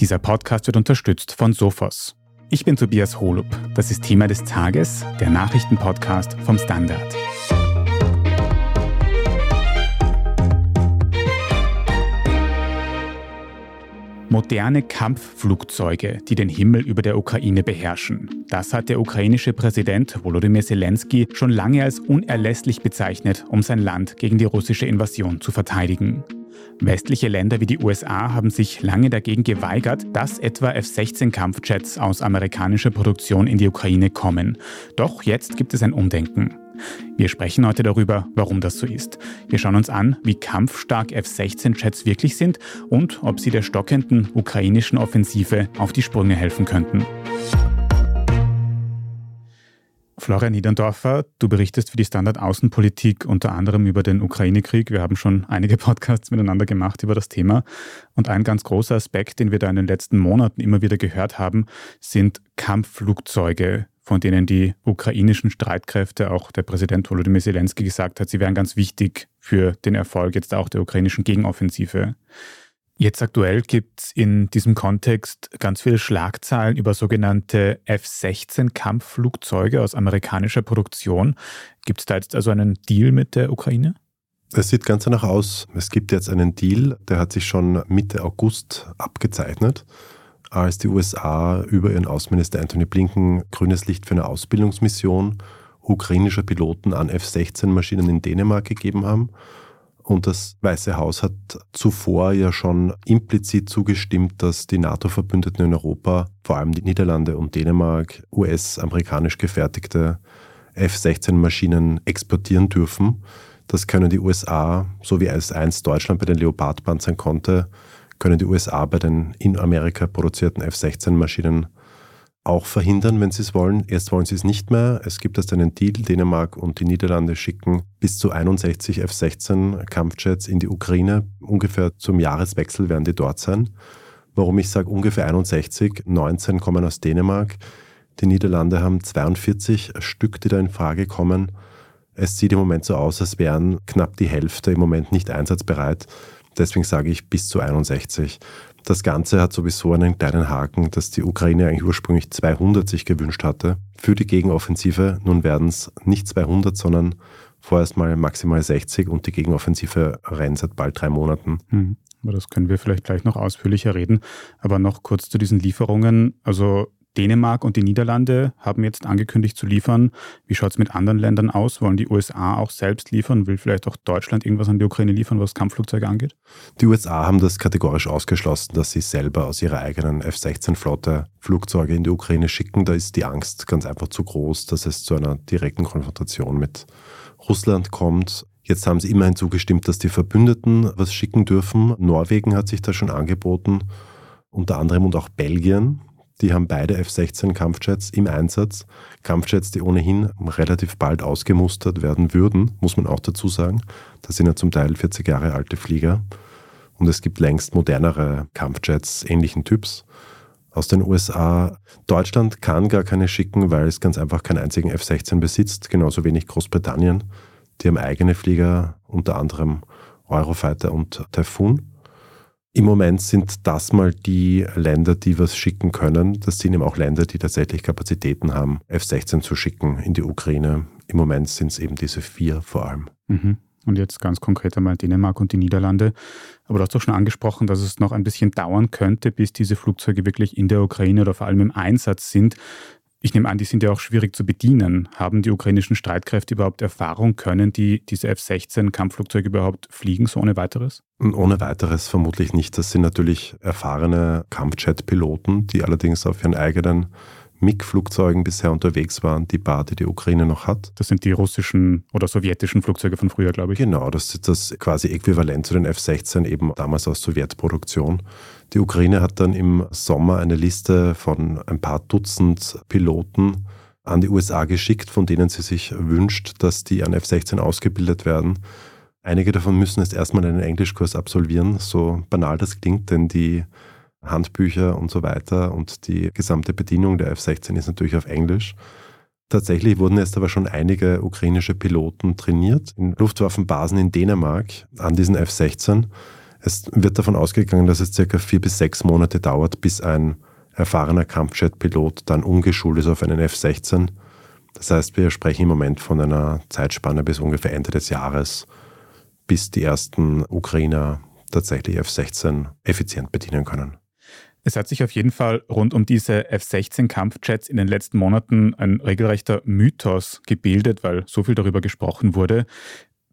Dieser Podcast wird unterstützt von Sophos. Ich bin Tobias Holub. Das ist Thema des Tages, der Nachrichtenpodcast vom Standard. Moderne Kampfflugzeuge, die den Himmel über der Ukraine beherrschen. Das hat der ukrainische Präsident Volodymyr Zelensky schon lange als unerlässlich bezeichnet, um sein Land gegen die russische Invasion zu verteidigen. Westliche Länder wie die USA haben sich lange dagegen geweigert, dass etwa F-16 aus amerikanischer Produktion in die Ukraine kommen. Doch jetzt gibt es ein Umdenken. Wir sprechen heute darüber, warum das so ist. Wir schauen uns an, wie kampfstark F-16-Jets wirklich sind und ob sie der stockenden ukrainischen Offensive auf die Sprünge helfen könnten. Florian Niederndorfer, du berichtest für die Standard Außenpolitik unter anderem über den Ukraine-Krieg. Wir haben schon einige Podcasts miteinander gemacht über das Thema. Und ein ganz großer Aspekt, den wir da in den letzten Monaten immer wieder gehört haben, sind Kampfflugzeuge, von denen die ukrainischen Streitkräfte, auch der Präsident Volodymyr Zelensky gesagt hat, sie wären ganz wichtig für den Erfolg jetzt auch der ukrainischen Gegenoffensive. Jetzt aktuell gibt es in diesem Kontext ganz viele Schlagzeilen über sogenannte F-16-Kampfflugzeuge aus amerikanischer Produktion. Gibt es da jetzt also einen Deal mit der Ukraine? Es sieht ganz danach aus. Es gibt jetzt einen Deal, der hat sich schon Mitte August abgezeichnet, als die USA über ihren Außenminister Anthony Blinken grünes Licht für eine Ausbildungsmission ukrainischer Piloten an F-16-Maschinen in Dänemark gegeben haben. Und das Weiße Haus hat zuvor ja schon implizit zugestimmt, dass die NATO-Verbündeten in Europa, vor allem die Niederlande und Dänemark, US-amerikanisch gefertigte F-16-Maschinen exportieren dürfen. Das können die USA, so wie es einst Deutschland bei den Leopard-Panzern konnte, können die USA bei den in Amerika produzierten F-16-Maschinen auch verhindern, wenn sie es wollen. Erst wollen sie es nicht mehr. Es gibt erst einen Deal. Dänemark und die Niederlande schicken bis zu 61 F-16 Kampfjets in die Ukraine. Ungefähr zum Jahreswechsel werden die dort sein. Warum ich sage ungefähr 61, 19 kommen aus Dänemark. Die Niederlande haben 42 Stück, die da in Frage kommen. Es sieht im Moment so aus, als wären knapp die Hälfte im Moment nicht einsatzbereit. Deswegen sage ich bis zu 61. Das Ganze hat sowieso einen kleinen Haken, dass die Ukraine eigentlich ursprünglich 200 sich gewünscht hatte für die Gegenoffensive. Nun werden es nicht 200, sondern vorerst mal maximal 60 und die Gegenoffensive rennt seit bald drei Monaten. Hm. Aber das können wir vielleicht gleich noch ausführlicher reden. Aber noch kurz zu diesen Lieferungen. Also Dänemark und die Niederlande haben jetzt angekündigt zu liefern. Wie schaut es mit anderen Ländern aus? Wollen die USA auch selbst liefern? Will vielleicht auch Deutschland irgendwas an die Ukraine liefern, was Kampfflugzeuge angeht? Die USA haben das kategorisch ausgeschlossen, dass sie selber aus ihrer eigenen F-16-Flotte Flugzeuge in die Ukraine schicken. Da ist die Angst ganz einfach zu groß, dass es zu einer direkten Konfrontation mit Russland kommt. Jetzt haben sie immerhin zugestimmt, dass die Verbündeten was schicken dürfen. Norwegen hat sich da schon angeboten, unter anderem und auch Belgien. Die haben beide F-16 Kampfjets im Einsatz. Kampfjets, die ohnehin relativ bald ausgemustert werden würden, muss man auch dazu sagen. Das sind ja zum Teil 40 Jahre alte Flieger. Und es gibt längst modernere Kampfjets ähnlichen Typs aus den USA. Deutschland kann gar keine schicken, weil es ganz einfach keinen einzigen F-16 besitzt, genauso wenig Großbritannien. Die haben eigene Flieger, unter anderem Eurofighter und Typhoon. Im Moment sind das mal die Länder, die was schicken können. Das sind eben auch Länder, die tatsächlich Kapazitäten haben, F-16 zu schicken in die Ukraine. Im Moment sind es eben diese vier vor allem. Mhm. Und jetzt ganz konkret einmal Dänemark und die Niederlande. Aber du hast doch schon angesprochen, dass es noch ein bisschen dauern könnte, bis diese Flugzeuge wirklich in der Ukraine oder vor allem im Einsatz sind. Ich nehme an, die sind ja auch schwierig zu bedienen. Haben die ukrainischen Streitkräfte überhaupt Erfahrung? Können die diese F-16-Kampfflugzeuge überhaupt fliegen, so ohne weiteres? Ohne weiteres vermutlich nicht. Das sind natürlich erfahrene Kampfjet-Piloten, die allerdings auf ihren eigenen MiG-Flugzeugen bisher unterwegs waren, die Bar, die die Ukraine noch hat. Das sind die russischen oder sowjetischen Flugzeuge von früher, glaube ich. Genau, das ist das quasi Äquivalent zu den F-16, eben damals aus Sowjetproduktion. Die Ukraine hat dann im Sommer eine Liste von ein paar Dutzend Piloten an die USA geschickt, von denen sie sich wünscht, dass die an F-16 ausgebildet werden. Einige davon müssen jetzt erstmal einen Englischkurs absolvieren, so banal das klingt, denn die Handbücher und so weiter und die gesamte Bedienung der F-16 ist natürlich auf Englisch. Tatsächlich wurden jetzt aber schon einige ukrainische Piloten trainiert in Luftwaffenbasen in Dänemark an diesen F-16. Es wird davon ausgegangen, dass es circa vier bis sechs Monate dauert, bis ein erfahrener Kampfjet-Pilot dann umgeschult ist auf einen F-16. Das heißt, wir sprechen im Moment von einer Zeitspanne bis ungefähr Ende des Jahres, bis die ersten Ukrainer tatsächlich F-16 effizient bedienen können. Es hat sich auf jeden Fall rund um diese F-16-Kampfjets in den letzten Monaten ein regelrechter Mythos gebildet, weil so viel darüber gesprochen wurde.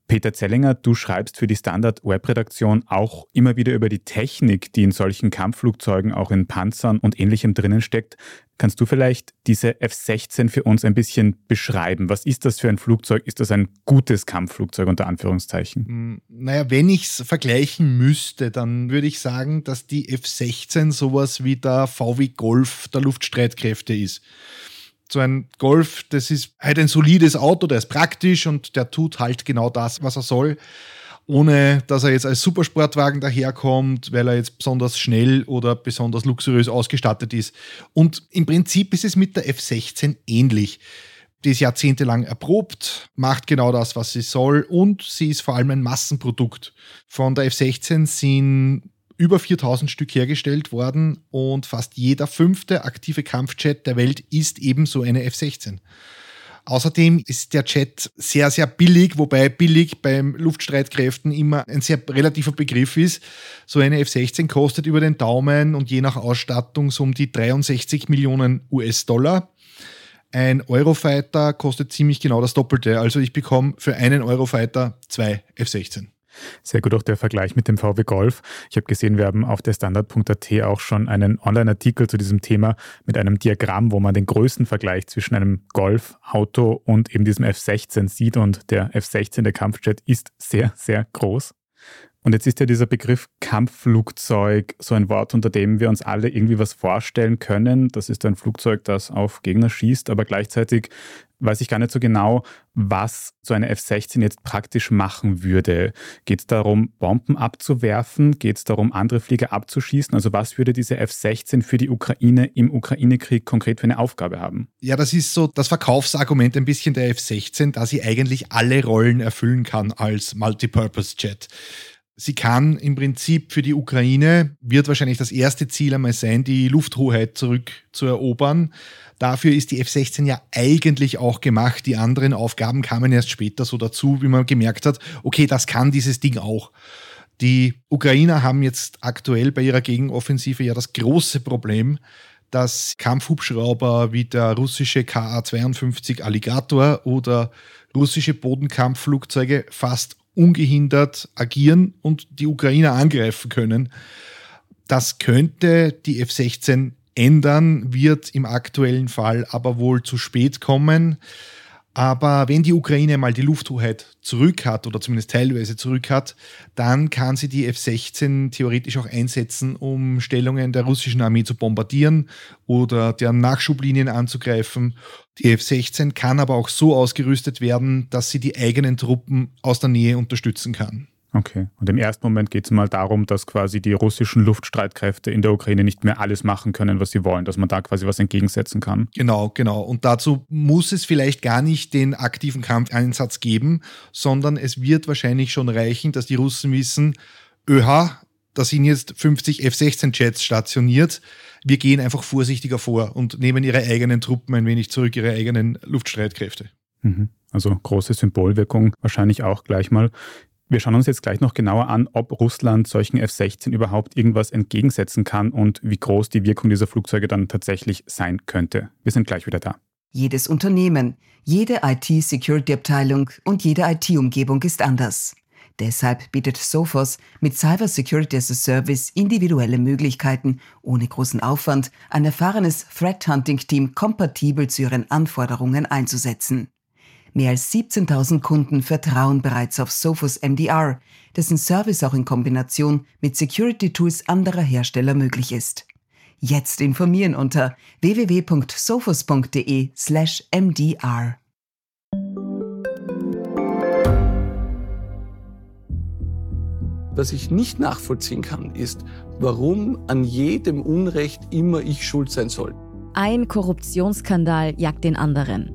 Peter Zellinger, du schreibst für die Standard-Webredaktion auch immer wieder über die Technik, die in solchen Kampfflugzeugen, auch in Panzern und ähnlichem drinnen steckt. Kannst du vielleicht diese F-16 für uns ein bisschen beschreiben? Was ist das für ein Flugzeug? Ist das ein gutes Kampfflugzeug unter Anführungszeichen? Hm, naja, wenn ich es vergleichen müsste, dann würde ich sagen, dass die F-16 sowas wie der VW Golf der Luftstreitkräfte ist so ein Golf, das ist halt ein solides Auto, der ist praktisch und der tut halt genau das, was er soll, ohne dass er jetzt als Supersportwagen daherkommt, weil er jetzt besonders schnell oder besonders luxuriös ausgestattet ist. Und im Prinzip ist es mit der F16 ähnlich. Die ist jahrzehntelang erprobt, macht genau das, was sie soll und sie ist vor allem ein Massenprodukt. Von der F16 sind über 4000 Stück hergestellt worden und fast jeder fünfte aktive Kampfjet der Welt ist ebenso eine F-16. Außerdem ist der Jet sehr, sehr billig, wobei billig beim Luftstreitkräften immer ein sehr relativer Begriff ist. So eine F-16 kostet über den Daumen und je nach Ausstattung so um die 63 Millionen US-Dollar. Ein Eurofighter kostet ziemlich genau das Doppelte. Also ich bekomme für einen Eurofighter zwei F-16. Sehr gut auch der Vergleich mit dem VW Golf. Ich habe gesehen, wir haben auf der Standard.at auch schon einen Online-Artikel zu diesem Thema mit einem Diagramm, wo man den größten Vergleich zwischen einem Golf-Auto und eben diesem F-16 sieht. Und der F-16, der Kampfjet, ist sehr, sehr groß. Und jetzt ist ja dieser Begriff Kampfflugzeug so ein Wort, unter dem wir uns alle irgendwie was vorstellen können. Das ist ein Flugzeug, das auf Gegner schießt, aber gleichzeitig weiß ich gar nicht so genau, was so eine F-16 jetzt praktisch machen würde. Geht es darum, Bomben abzuwerfen? Geht es darum, andere Flieger abzuschießen? Also was würde diese F-16 für die Ukraine im Ukraine-Krieg konkret für eine Aufgabe haben? Ja, das ist so das Verkaufsargument ein bisschen der F-16, da sie eigentlich alle Rollen erfüllen kann als Multipurpose-Jet. Sie kann im Prinzip für die Ukraine, wird wahrscheinlich das erste Ziel einmal sein, die Lufthoheit zurückzuerobern. Dafür ist die F-16 ja eigentlich auch gemacht. Die anderen Aufgaben kamen erst später so dazu, wie man gemerkt hat, okay, das kann dieses Ding auch. Die Ukrainer haben jetzt aktuell bei ihrer Gegenoffensive ja das große Problem, dass Kampfhubschrauber wie der russische KA-52 Alligator oder russische Bodenkampfflugzeuge fast ungehindert agieren und die Ukrainer angreifen können. Das könnte die F-16 ändern, wird im aktuellen Fall aber wohl zu spät kommen. Aber wenn die Ukraine mal die Lufthoheit zurück hat oder zumindest teilweise zurück hat, dann kann sie die F-16 theoretisch auch einsetzen, um Stellungen der russischen Armee zu bombardieren oder deren Nachschublinien anzugreifen. Die F-16 kann aber auch so ausgerüstet werden, dass sie die eigenen Truppen aus der Nähe unterstützen kann. Okay. Und im ersten Moment geht es mal darum, dass quasi die russischen Luftstreitkräfte in der Ukraine nicht mehr alles machen können, was sie wollen, dass man da quasi was entgegensetzen kann. Genau, genau. Und dazu muss es vielleicht gar nicht den aktiven Kampfeinsatz geben, sondern es wird wahrscheinlich schon reichen, dass die Russen wissen, öha, da sind jetzt 50 F-16-Jets stationiert. Wir gehen einfach vorsichtiger vor und nehmen ihre eigenen Truppen ein wenig zurück, ihre eigenen Luftstreitkräfte. Mhm. Also große Symbolwirkung wahrscheinlich auch gleich mal. Wir schauen uns jetzt gleich noch genauer an, ob Russland solchen F-16 überhaupt irgendwas entgegensetzen kann und wie groß die Wirkung dieser Flugzeuge dann tatsächlich sein könnte. Wir sind gleich wieder da. Jedes Unternehmen, jede IT-Security-Abteilung und jede IT-Umgebung ist anders. Deshalb bietet Sophos mit Cyber Security as a Service individuelle Möglichkeiten, ohne großen Aufwand ein erfahrenes Threat Hunting Team kompatibel zu ihren Anforderungen einzusetzen. Mehr als 17.000 Kunden vertrauen bereits auf Sophos MDR, dessen Service auch in Kombination mit Security-Tools anderer Hersteller möglich ist. Jetzt informieren unter www.sophos.de/mdr. Was ich nicht nachvollziehen kann, ist, warum an jedem Unrecht immer ich schuld sein soll. Ein Korruptionsskandal jagt den anderen.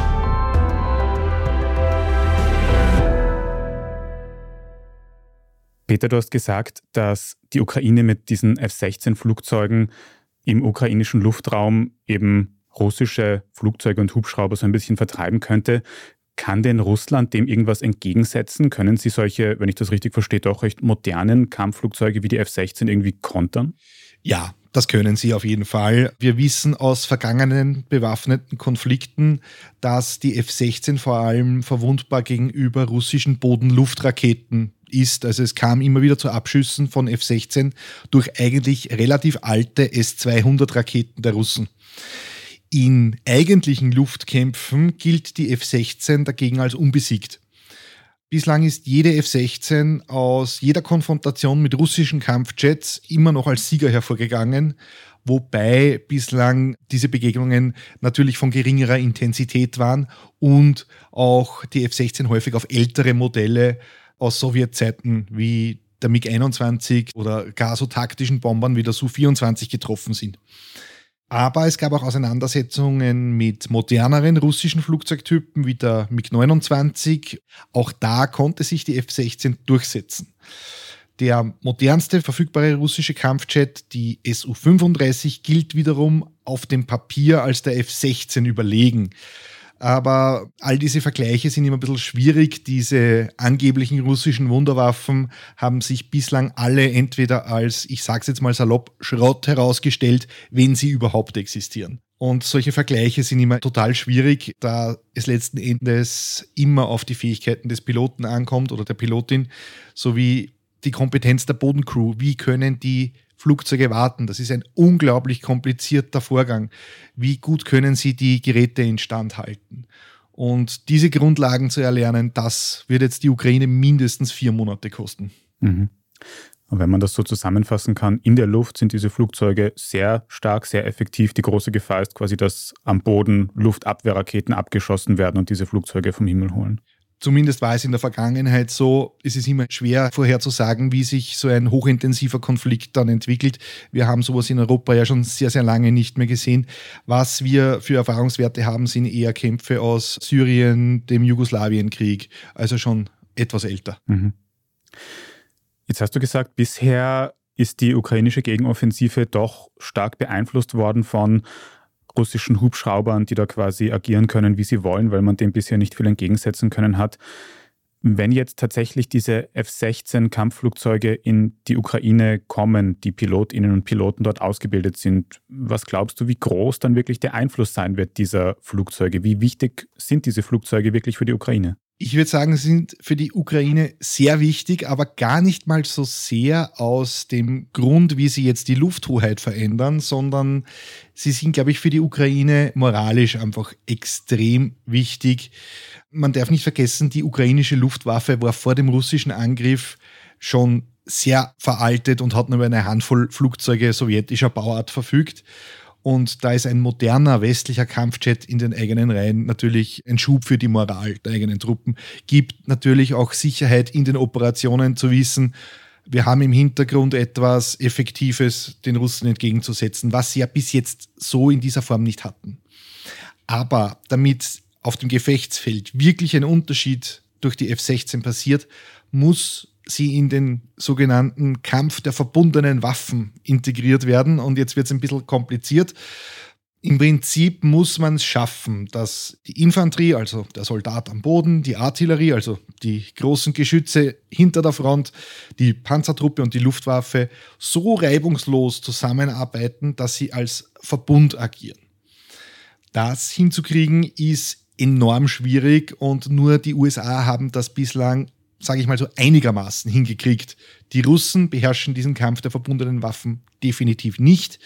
Peter, du hast gesagt, dass die Ukraine mit diesen F-16-Flugzeugen im ukrainischen Luftraum eben russische Flugzeuge und Hubschrauber so ein bisschen vertreiben könnte. Kann denn Russland dem irgendwas entgegensetzen? Können sie solche, wenn ich das richtig verstehe, doch recht modernen Kampfflugzeuge wie die F-16 irgendwie kontern? Ja, das können sie auf jeden Fall. Wir wissen aus vergangenen bewaffneten Konflikten, dass die F-16 vor allem verwundbar gegenüber russischen Boden-Luft-Raketen ist. Also es kam immer wieder zu Abschüssen von F-16 durch eigentlich relativ alte S-200-Raketen der Russen. In eigentlichen Luftkämpfen gilt die F-16 dagegen als unbesiegt. Bislang ist jede F-16 aus jeder Konfrontation mit russischen Kampfjets immer noch als Sieger hervorgegangen, wobei bislang diese Begegnungen natürlich von geringerer Intensität waren und auch die F-16 häufig auf ältere Modelle aus Sowjetzeiten wie der MiG-21 oder gar so taktischen Bombern wie der Su-24 getroffen sind. Aber es gab auch Auseinandersetzungen mit moderneren russischen Flugzeugtypen wie der MiG-29. Auch da konnte sich die F-16 durchsetzen. Der modernste verfügbare russische Kampfjet, die Su-35, gilt wiederum auf dem Papier als der F-16 überlegen. Aber all diese Vergleiche sind immer ein bisschen schwierig. Diese angeblichen russischen Wunderwaffen haben sich bislang alle entweder als, ich sag's jetzt mal salopp, Schrott herausgestellt, wenn sie überhaupt existieren. Und solche Vergleiche sind immer total schwierig, da es letzten Endes immer auf die Fähigkeiten des Piloten ankommt oder der Pilotin, sowie die Kompetenz der Bodencrew. Wie können die Flugzeuge warten. Das ist ein unglaublich komplizierter Vorgang. Wie gut können Sie die Geräte instand halten? Und diese Grundlagen zu erlernen, das wird jetzt die Ukraine mindestens vier Monate kosten. Mhm. Und wenn man das so zusammenfassen kann, in der Luft sind diese Flugzeuge sehr stark, sehr effektiv. Die große Gefahr ist quasi, dass am Boden Luftabwehrraketen abgeschossen werden und diese Flugzeuge vom Himmel holen. Zumindest war es in der Vergangenheit so, es ist immer schwer vorherzusagen, wie sich so ein hochintensiver Konflikt dann entwickelt. Wir haben sowas in Europa ja schon sehr, sehr lange nicht mehr gesehen. Was wir für Erfahrungswerte haben, sind eher Kämpfe aus Syrien, dem Jugoslawienkrieg, also schon etwas älter. Mhm. Jetzt hast du gesagt, bisher ist die ukrainische Gegenoffensive doch stark beeinflusst worden von russischen Hubschraubern, die da quasi agieren können, wie sie wollen, weil man dem bisher nicht viel entgegensetzen können hat. Wenn jetzt tatsächlich diese F-16 Kampfflugzeuge in die Ukraine kommen, die Pilotinnen und Piloten dort ausgebildet sind, was glaubst du, wie groß dann wirklich der Einfluss sein wird dieser Flugzeuge? Wie wichtig sind diese Flugzeuge wirklich für die Ukraine? Ich würde sagen, sind für die Ukraine sehr wichtig, aber gar nicht mal so sehr aus dem Grund, wie sie jetzt die Lufthoheit verändern, sondern sie sind, glaube ich, für die Ukraine moralisch einfach extrem wichtig. Man darf nicht vergessen, die ukrainische Luftwaffe war vor dem russischen Angriff schon sehr veraltet und hat nur über eine Handvoll Flugzeuge sowjetischer Bauart verfügt. Und da ist ein moderner westlicher Kampfjet in den eigenen Reihen natürlich ein Schub für die Moral der eigenen Truppen. Gibt natürlich auch Sicherheit in den Operationen zu wissen, wir haben im Hintergrund etwas Effektives den Russen entgegenzusetzen, was sie ja bis jetzt so in dieser Form nicht hatten. Aber damit auf dem Gefechtsfeld wirklich ein Unterschied durch die F-16 passiert, muss sie in den sogenannten Kampf der verbundenen Waffen integriert werden. Und jetzt wird es ein bisschen kompliziert. Im Prinzip muss man es schaffen, dass die Infanterie, also der Soldat am Boden, die Artillerie, also die großen Geschütze hinter der Front, die Panzertruppe und die Luftwaffe so reibungslos zusammenarbeiten, dass sie als Verbund agieren. Das hinzukriegen ist enorm schwierig und nur die USA haben das bislang, sage ich mal so, einigermaßen hingekriegt. Die Russen beherrschen diesen Kampf der verbundenen Waffen definitiv nicht.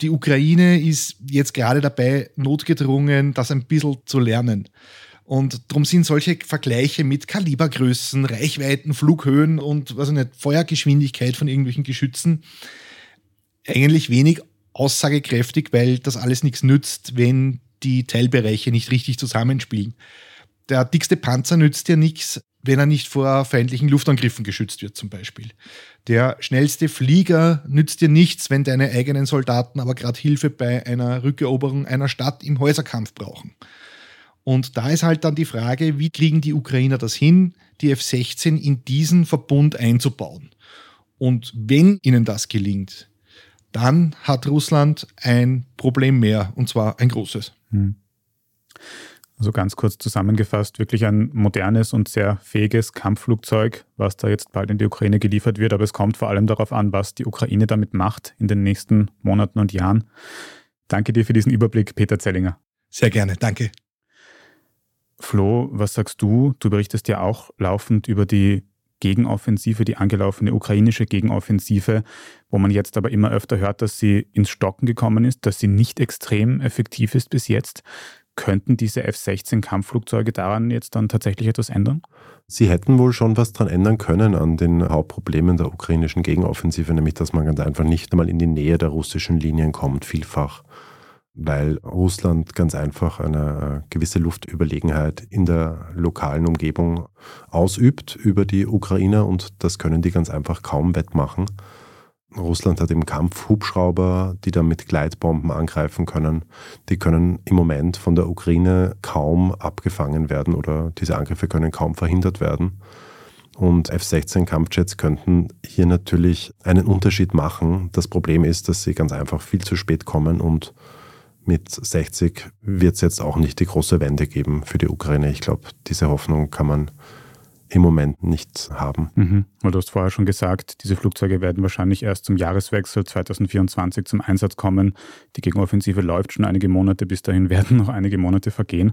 Die Ukraine ist jetzt gerade dabei, notgedrungen, das ein bisschen zu lernen. Und darum sind solche Vergleiche mit Kalibergrößen, Reichweiten, Flughöhen und was nicht, Feuergeschwindigkeit von irgendwelchen Geschützen eigentlich wenig aussagekräftig, weil das alles nichts nützt, wenn die Teilbereiche nicht richtig zusammenspielen. Der dickste Panzer nützt ja nichts, wenn er nicht vor feindlichen Luftangriffen geschützt wird, zum Beispiel. Der schnellste Flieger nützt dir nichts, wenn deine eigenen Soldaten aber gerade Hilfe bei einer Rückeroberung einer Stadt im Häuserkampf brauchen. Und da ist halt dann die Frage, wie kriegen die Ukrainer das hin, die F-16 in diesen Verbund einzubauen? Und wenn ihnen das gelingt, dann hat Russland ein Problem mehr, und zwar ein großes. Hm. Also ganz kurz zusammengefasst, wirklich ein modernes und sehr fähiges Kampfflugzeug, was da jetzt bald in die Ukraine geliefert wird. Aber es kommt vor allem darauf an, was die Ukraine damit macht in den nächsten Monaten und Jahren. Danke dir für diesen Überblick, Peter Zellinger. Sehr gerne, danke. Flo, was sagst du? Du berichtest ja auch laufend über die Gegenoffensive, die angelaufene ukrainische Gegenoffensive, wo man jetzt aber immer öfter hört, dass sie ins Stocken gekommen ist, dass sie nicht extrem effektiv ist bis jetzt. Könnten diese F-16 Kampfflugzeuge daran jetzt dann tatsächlich etwas ändern? Sie hätten wohl schon was daran ändern können an den Hauptproblemen der ukrainischen Gegenoffensive, nämlich dass man ganz einfach nicht einmal in die Nähe der russischen Linien kommt, vielfach weil Russland ganz einfach eine äh, gewisse Luftüberlegenheit in der lokalen Umgebung ausübt über die Ukrainer und das können die ganz einfach kaum wettmachen. Russland hat im Kampf Hubschrauber, die dann mit Gleitbomben angreifen können. Die können im Moment von der Ukraine kaum abgefangen werden oder diese Angriffe können kaum verhindert werden. Und F-16 Kampfjets könnten hier natürlich einen Unterschied machen. Das Problem ist, dass sie ganz einfach viel zu spät kommen und mit 60 wird es jetzt auch nicht die große Wende geben für die Ukraine. Ich glaube, diese Hoffnung kann man im Moment nicht haben. Mhm. Du hast vorher schon gesagt, diese Flugzeuge werden wahrscheinlich erst zum Jahreswechsel 2024 zum Einsatz kommen. Die Gegenoffensive läuft schon einige Monate, bis dahin werden noch einige Monate vergehen.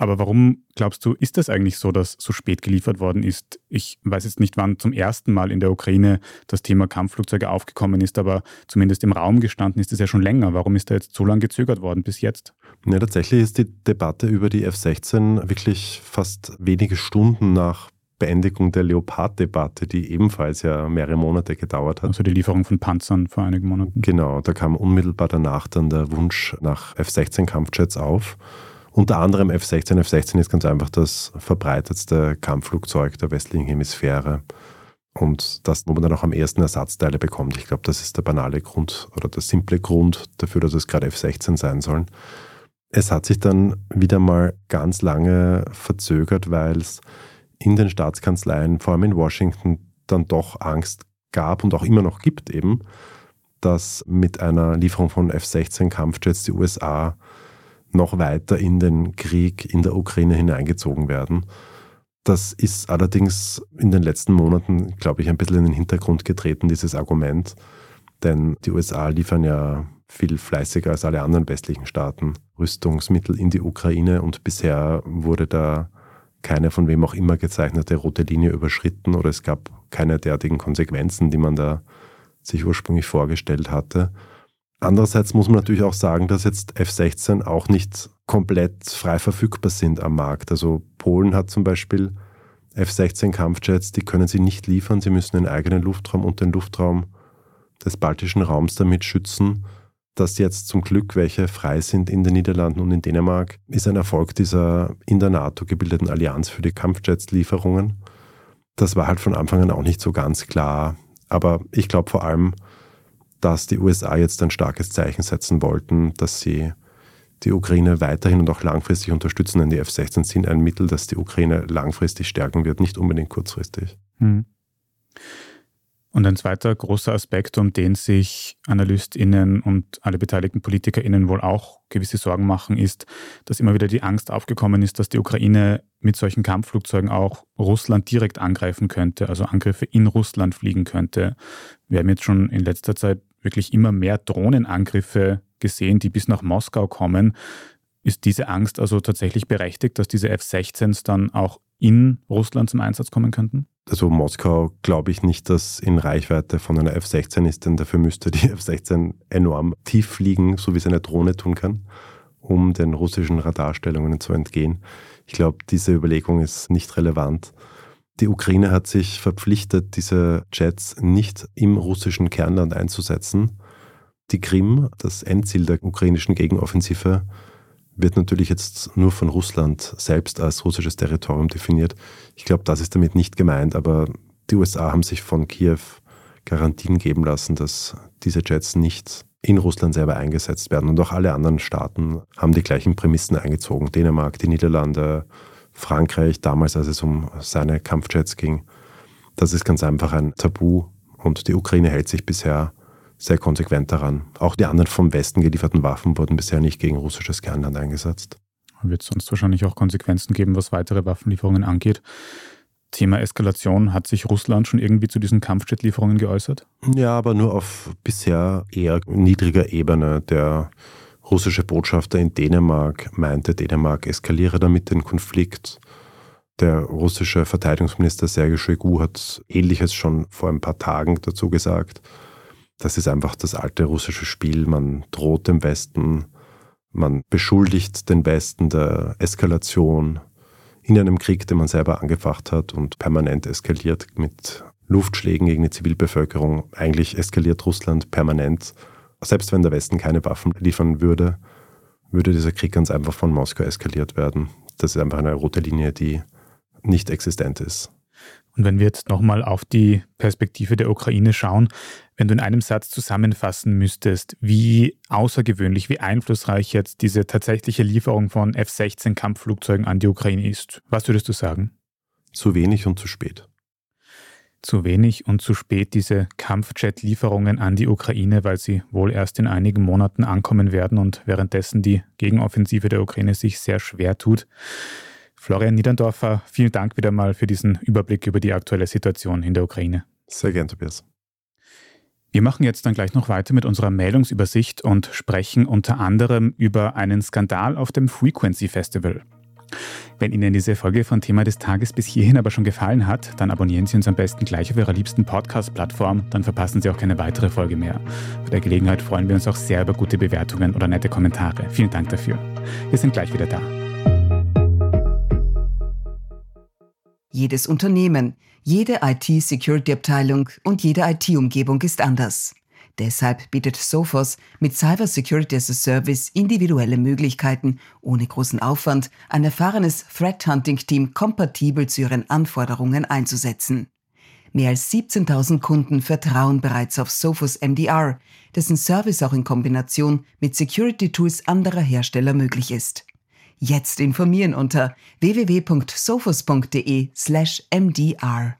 Aber warum glaubst du, ist das eigentlich so, dass so spät geliefert worden ist? Ich weiß jetzt nicht, wann zum ersten Mal in der Ukraine das Thema Kampfflugzeuge aufgekommen ist, aber zumindest im Raum gestanden ist es ja schon länger. Warum ist da jetzt so lange gezögert worden bis jetzt? Ja, tatsächlich ist die Debatte über die F-16 wirklich fast wenige Stunden nach Beendigung der Leopard-Debatte, die ebenfalls ja mehrere Monate gedauert hat. Also die Lieferung von Panzern vor einigen Monaten. Genau, da kam unmittelbar danach dann der Wunsch nach F-16-Kampfjets auf. Unter anderem F-16. F-16 ist ganz einfach das verbreitetste Kampfflugzeug der westlichen Hemisphäre. Und das, wo man dann auch am ersten Ersatzteile bekommt. Ich glaube, das ist der banale Grund oder der simple Grund dafür, dass es gerade F-16 sein sollen. Es hat sich dann wieder mal ganz lange verzögert, weil es in den Staatskanzleien, vor allem in Washington, dann doch Angst gab und auch immer noch gibt eben, dass mit einer Lieferung von F-16 Kampfjets die USA noch weiter in den Krieg in der Ukraine hineingezogen werden. Das ist allerdings in den letzten Monaten, glaube ich, ein bisschen in den Hintergrund getreten, dieses Argument. Denn die USA liefern ja viel fleißiger als alle anderen westlichen Staaten Rüstungsmittel in die Ukraine und bisher wurde da keine von wem auch immer gezeichnete rote Linie überschritten oder es gab keine derartigen Konsequenzen, die man da sich ursprünglich vorgestellt hatte. Andererseits muss man natürlich auch sagen, dass jetzt F-16 auch nicht komplett frei verfügbar sind am Markt. Also Polen hat zum Beispiel F-16 Kampfjets, die können sie nicht liefern. Sie müssen den eigenen Luftraum und den Luftraum des baltischen Raums damit schützen. Dass jetzt zum Glück welche frei sind in den Niederlanden und in Dänemark, ist ein Erfolg dieser in der NATO gebildeten Allianz für die Kampfjets-Lieferungen. Das war halt von Anfang an auch nicht so ganz klar. Aber ich glaube vor allem, dass die USA jetzt ein starkes Zeichen setzen wollten, dass sie die Ukraine weiterhin und auch langfristig unterstützen, denn die F-16 sind ein Mittel, das die Ukraine langfristig stärken wird, nicht unbedingt kurzfristig. Hm. Und ein zweiter großer Aspekt, um den sich AnalystInnen und alle beteiligten PolitikerInnen wohl auch gewisse Sorgen machen, ist, dass immer wieder die Angst aufgekommen ist, dass die Ukraine mit solchen Kampfflugzeugen auch Russland direkt angreifen könnte, also Angriffe in Russland fliegen könnte. Wir haben jetzt schon in letzter Zeit wirklich immer mehr Drohnenangriffe gesehen, die bis nach Moskau kommen. Ist diese Angst also tatsächlich berechtigt, dass diese F-16s dann auch in Russland zum Einsatz kommen könnten? Also Moskau glaube ich nicht, dass in Reichweite von einer F-16 ist, denn dafür müsste die F-16 enorm tief fliegen, so wie es eine Drohne tun kann, um den russischen Radarstellungen zu entgehen. Ich glaube, diese Überlegung ist nicht relevant. Die Ukraine hat sich verpflichtet, diese Jets nicht im russischen Kernland einzusetzen. Die Krim, das Endziel der ukrainischen Gegenoffensive, wird natürlich jetzt nur von Russland selbst als russisches Territorium definiert. Ich glaube, das ist damit nicht gemeint, aber die USA haben sich von Kiew Garantien geben lassen, dass diese Jets nicht in Russland selber eingesetzt werden. Und auch alle anderen Staaten haben die gleichen Prämissen eingezogen. Dänemark, die Niederlande, Frankreich, damals als es um seine Kampfjets ging. Das ist ganz einfach ein Tabu und die Ukraine hält sich bisher sehr konsequent daran. Auch die anderen vom Westen gelieferten Waffen wurden bisher nicht gegen russisches Kernland eingesetzt. Wird sonst wahrscheinlich auch Konsequenzen geben, was weitere Waffenlieferungen angeht. Thema Eskalation, hat sich Russland schon irgendwie zu diesen Kampfjetlieferungen geäußert? Ja, aber nur auf bisher eher niedriger Ebene. Der russische Botschafter in Dänemark meinte, Dänemark eskaliere damit den Konflikt. Der russische Verteidigungsminister Sergei Shoigu hat Ähnliches schon vor ein paar Tagen dazu gesagt. Das ist einfach das alte russische Spiel. Man droht dem Westen, man beschuldigt den Westen der Eskalation in einem Krieg, den man selber angefacht hat und permanent eskaliert mit Luftschlägen gegen die Zivilbevölkerung. Eigentlich eskaliert Russland permanent. Selbst wenn der Westen keine Waffen liefern würde, würde dieser Krieg ganz einfach von Moskau eskaliert werden. Das ist einfach eine rote Linie, die nicht existent ist. Und wenn wir jetzt nochmal auf die Perspektive der Ukraine schauen, wenn du in einem Satz zusammenfassen müsstest, wie außergewöhnlich, wie einflussreich jetzt diese tatsächliche Lieferung von F-16 Kampfflugzeugen an die Ukraine ist, was würdest du sagen? Zu wenig und zu spät. Zu wenig und zu spät diese Kampfjet-Lieferungen an die Ukraine, weil sie wohl erst in einigen Monaten ankommen werden und währenddessen die Gegenoffensive der Ukraine sich sehr schwer tut. Florian Niederndorfer, vielen Dank wieder mal für diesen Überblick über die aktuelle Situation in der Ukraine. Sehr gern, Tobias. Wir machen jetzt dann gleich noch weiter mit unserer Meldungsübersicht und sprechen unter anderem über einen Skandal auf dem Frequency Festival. Wenn Ihnen diese Folge von Thema des Tages bis hierhin aber schon gefallen hat, dann abonnieren Sie uns am besten gleich auf Ihrer liebsten Podcast-Plattform, dann verpassen Sie auch keine weitere Folge mehr. Bei der Gelegenheit freuen wir uns auch sehr über gute Bewertungen oder nette Kommentare. Vielen Dank dafür. Wir sind gleich wieder da. Jedes Unternehmen, jede IT-Security-Abteilung und jede IT-Umgebung ist anders. Deshalb bietet Sophos mit Cyber Security as a Service individuelle Möglichkeiten, ohne großen Aufwand ein erfahrenes Threat Hunting Team kompatibel zu ihren Anforderungen einzusetzen. Mehr als 17.000 Kunden vertrauen bereits auf Sophos MDR, dessen Service auch in Kombination mit Security Tools anderer Hersteller möglich ist. Jetzt informieren unter www.sophos.de/mdr.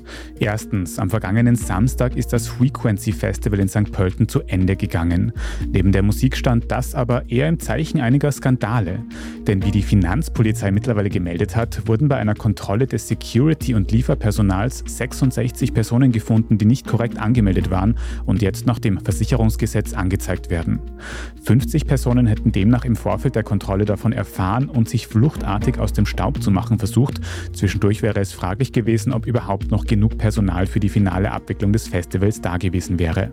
Erstens, am vergangenen Samstag ist das Frequency Festival in St. Pölten zu Ende gegangen. Neben der Musik stand das aber eher im Zeichen einiger Skandale. Denn wie die Finanzpolizei mittlerweile gemeldet hat, wurden bei einer Kontrolle des Security- und Lieferpersonals 66 Personen gefunden, die nicht korrekt angemeldet waren und jetzt nach dem Versicherungsgesetz angezeigt werden. 50 Personen hätten demnach im Vorfeld der Kontrolle davon erfahren und sich fluchtartig aus dem Staub zu machen versucht. Zwischendurch wäre es fraglich gewesen, ob überhaupt noch genug genug Personal für die finale Abwicklung des Festivals da gewesen wäre.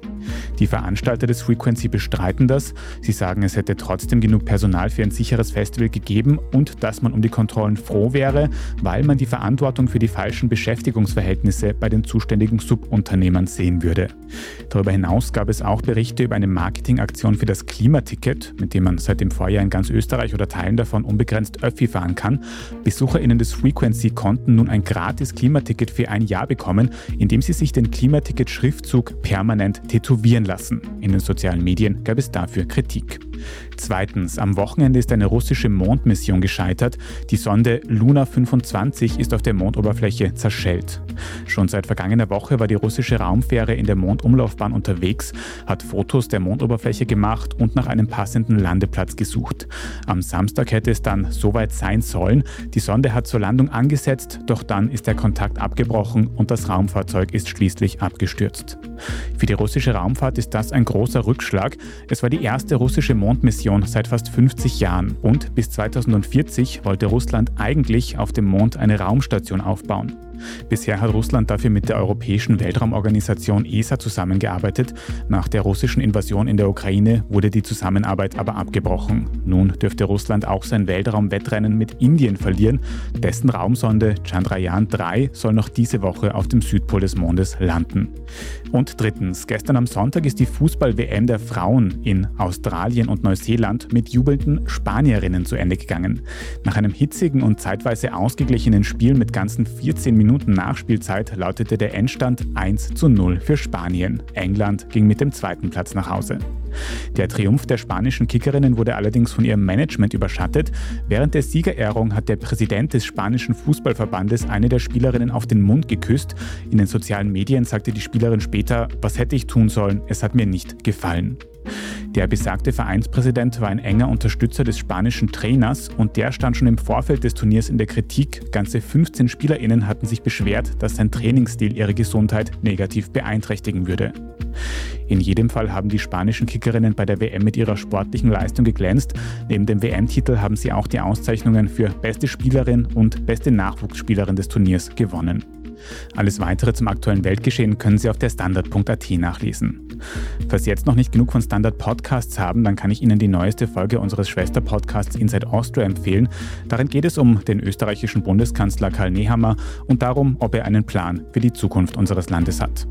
Die Veranstalter des Frequency bestreiten das. Sie sagen, es hätte trotzdem genug Personal für ein sicheres Festival gegeben und dass man um die Kontrollen froh wäre, weil man die Verantwortung für die falschen Beschäftigungsverhältnisse bei den zuständigen Subunternehmern sehen würde. Darüber hinaus gab es auch Berichte über eine Marketingaktion für das Klimaticket, mit dem man seit dem Vorjahr in ganz Österreich oder Teilen davon unbegrenzt Öffi fahren kann. BesucherInnen des Frequency konnten nun ein gratis Klimaticket für ein Jahr bekommen, indem sie sich den Klimaticket-Schriftzug permanent tätowieren lassen. In den sozialen Medien gab es dafür Kritik. Zweitens, am Wochenende ist eine russische Mondmission gescheitert. Die Sonde Luna 25 ist auf der Mondoberfläche zerschellt. Schon seit vergangener Woche war die russische Raumfähre in der Mondumlaufbahn unterwegs, hat Fotos der Mondoberfläche gemacht und nach einem passenden Landeplatz gesucht. Am Samstag hätte es dann soweit sein sollen. Die Sonde hat zur Landung angesetzt, doch dann ist der Kontakt abgebrochen und das Raumfahrzeug ist schließlich abgestürzt. Für die russische Raumfahrt ist das ein großer Rückschlag. Es war die erste russische Mondmission Mondmission seit fast 50 Jahren und bis 2040 wollte Russland eigentlich auf dem Mond eine Raumstation aufbauen. Bisher hat Russland dafür mit der Europäischen Weltraumorganisation ESA zusammengearbeitet. Nach der russischen Invasion in der Ukraine wurde die Zusammenarbeit aber abgebrochen. Nun dürfte Russland auch sein Weltraumwettrennen mit Indien verlieren. Dessen Raumsonde Chandrayaan 3 soll noch diese Woche auf dem Südpol des Mondes landen. Und drittens, gestern am Sonntag ist die Fußball-WM der Frauen in Australien und Neuseeland mit jubelnden Spanierinnen zu Ende gegangen. Nach einem hitzigen und zeitweise ausgeglichenen Spiel mit ganzen 14 Minuten Minuten Nachspielzeit lautete der Endstand 1 zu 0 für Spanien. England ging mit dem zweiten Platz nach Hause. Der Triumph der spanischen Kickerinnen wurde allerdings von ihrem Management überschattet. Während der Siegerehrung hat der Präsident des spanischen Fußballverbandes eine der Spielerinnen auf den Mund geküsst. In den sozialen Medien sagte die Spielerin später, was hätte ich tun sollen, es hat mir nicht gefallen. Der besagte Vereinspräsident war ein enger Unterstützer des spanischen Trainers und der stand schon im Vorfeld des Turniers in der Kritik. Ganze 15 SpielerInnen hatten sich beschwert, dass sein Trainingsstil ihre Gesundheit negativ beeinträchtigen würde. In jedem Fall haben die spanischen Kickerinnen bei der WM mit ihrer sportlichen Leistung geglänzt. Neben dem WM-Titel haben sie auch die Auszeichnungen für beste Spielerin und beste Nachwuchsspielerin des Turniers gewonnen. Alles weitere zum aktuellen Weltgeschehen können Sie auf der Standard.at nachlesen. Falls Sie jetzt noch nicht genug von Standard Podcasts haben, dann kann ich Ihnen die neueste Folge unseres Schwesterpodcasts Inside Austria empfehlen. Darin geht es um den österreichischen Bundeskanzler Karl Nehammer und darum, ob er einen Plan für die Zukunft unseres Landes hat.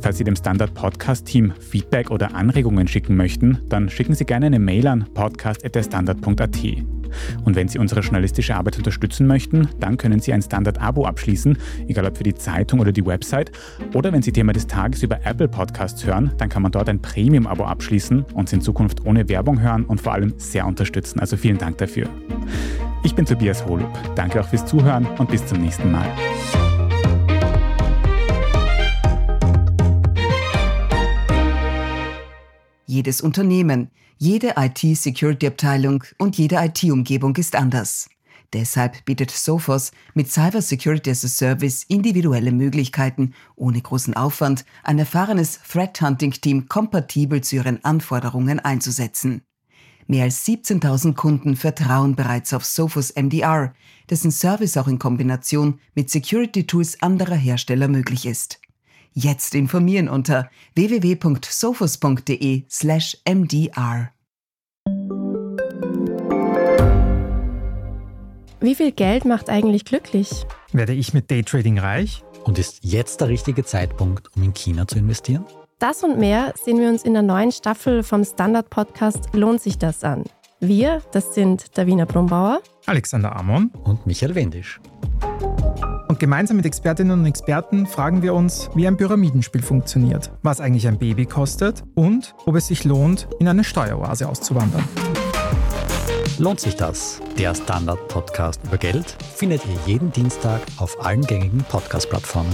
Falls Sie dem Standard Podcast Team Feedback oder Anregungen schicken möchten, dann schicken Sie gerne eine Mail an podcast.derstandard.at. Und wenn Sie unsere journalistische Arbeit unterstützen möchten, dann können Sie ein Standard-Abo abschließen, egal ob für die Zeitung oder die Website. Oder wenn Sie Thema des Tages über Apple Podcasts hören, dann kann man dort ein Premium-Abo abschließen, uns in Zukunft ohne Werbung hören und vor allem sehr unterstützen. Also vielen Dank dafür. Ich bin Tobias Holub. Danke auch fürs Zuhören und bis zum nächsten Mal. Jedes Unternehmen, jede IT-Security-Abteilung und jede IT-Umgebung ist anders. Deshalb bietet Sophos mit Cyber Security as a Service individuelle Möglichkeiten, ohne großen Aufwand ein erfahrenes Threat Hunting Team kompatibel zu ihren Anforderungen einzusetzen. Mehr als 17.000 Kunden vertrauen bereits auf Sophos MDR, dessen Service auch in Kombination mit Security Tools anderer Hersteller möglich ist. Jetzt informieren unter www.sophos.de/mdr. Wie viel Geld macht eigentlich glücklich? Werde ich mit Daytrading reich? Und ist jetzt der richtige Zeitpunkt, um in China zu investieren? Das und mehr sehen wir uns in der neuen Staffel vom Standard-Podcast Lohnt sich das an? Wir, das sind Davina Brumbauer, Alexander Amon und Michael Wendisch. Und gemeinsam mit Expertinnen und Experten fragen wir uns, wie ein Pyramidenspiel funktioniert, was eigentlich ein Baby kostet und ob es sich lohnt, in eine Steueroase auszuwandern. Lohnt sich das? Der Standard-Podcast über Geld findet ihr jeden Dienstag auf allen gängigen Podcast-Plattformen.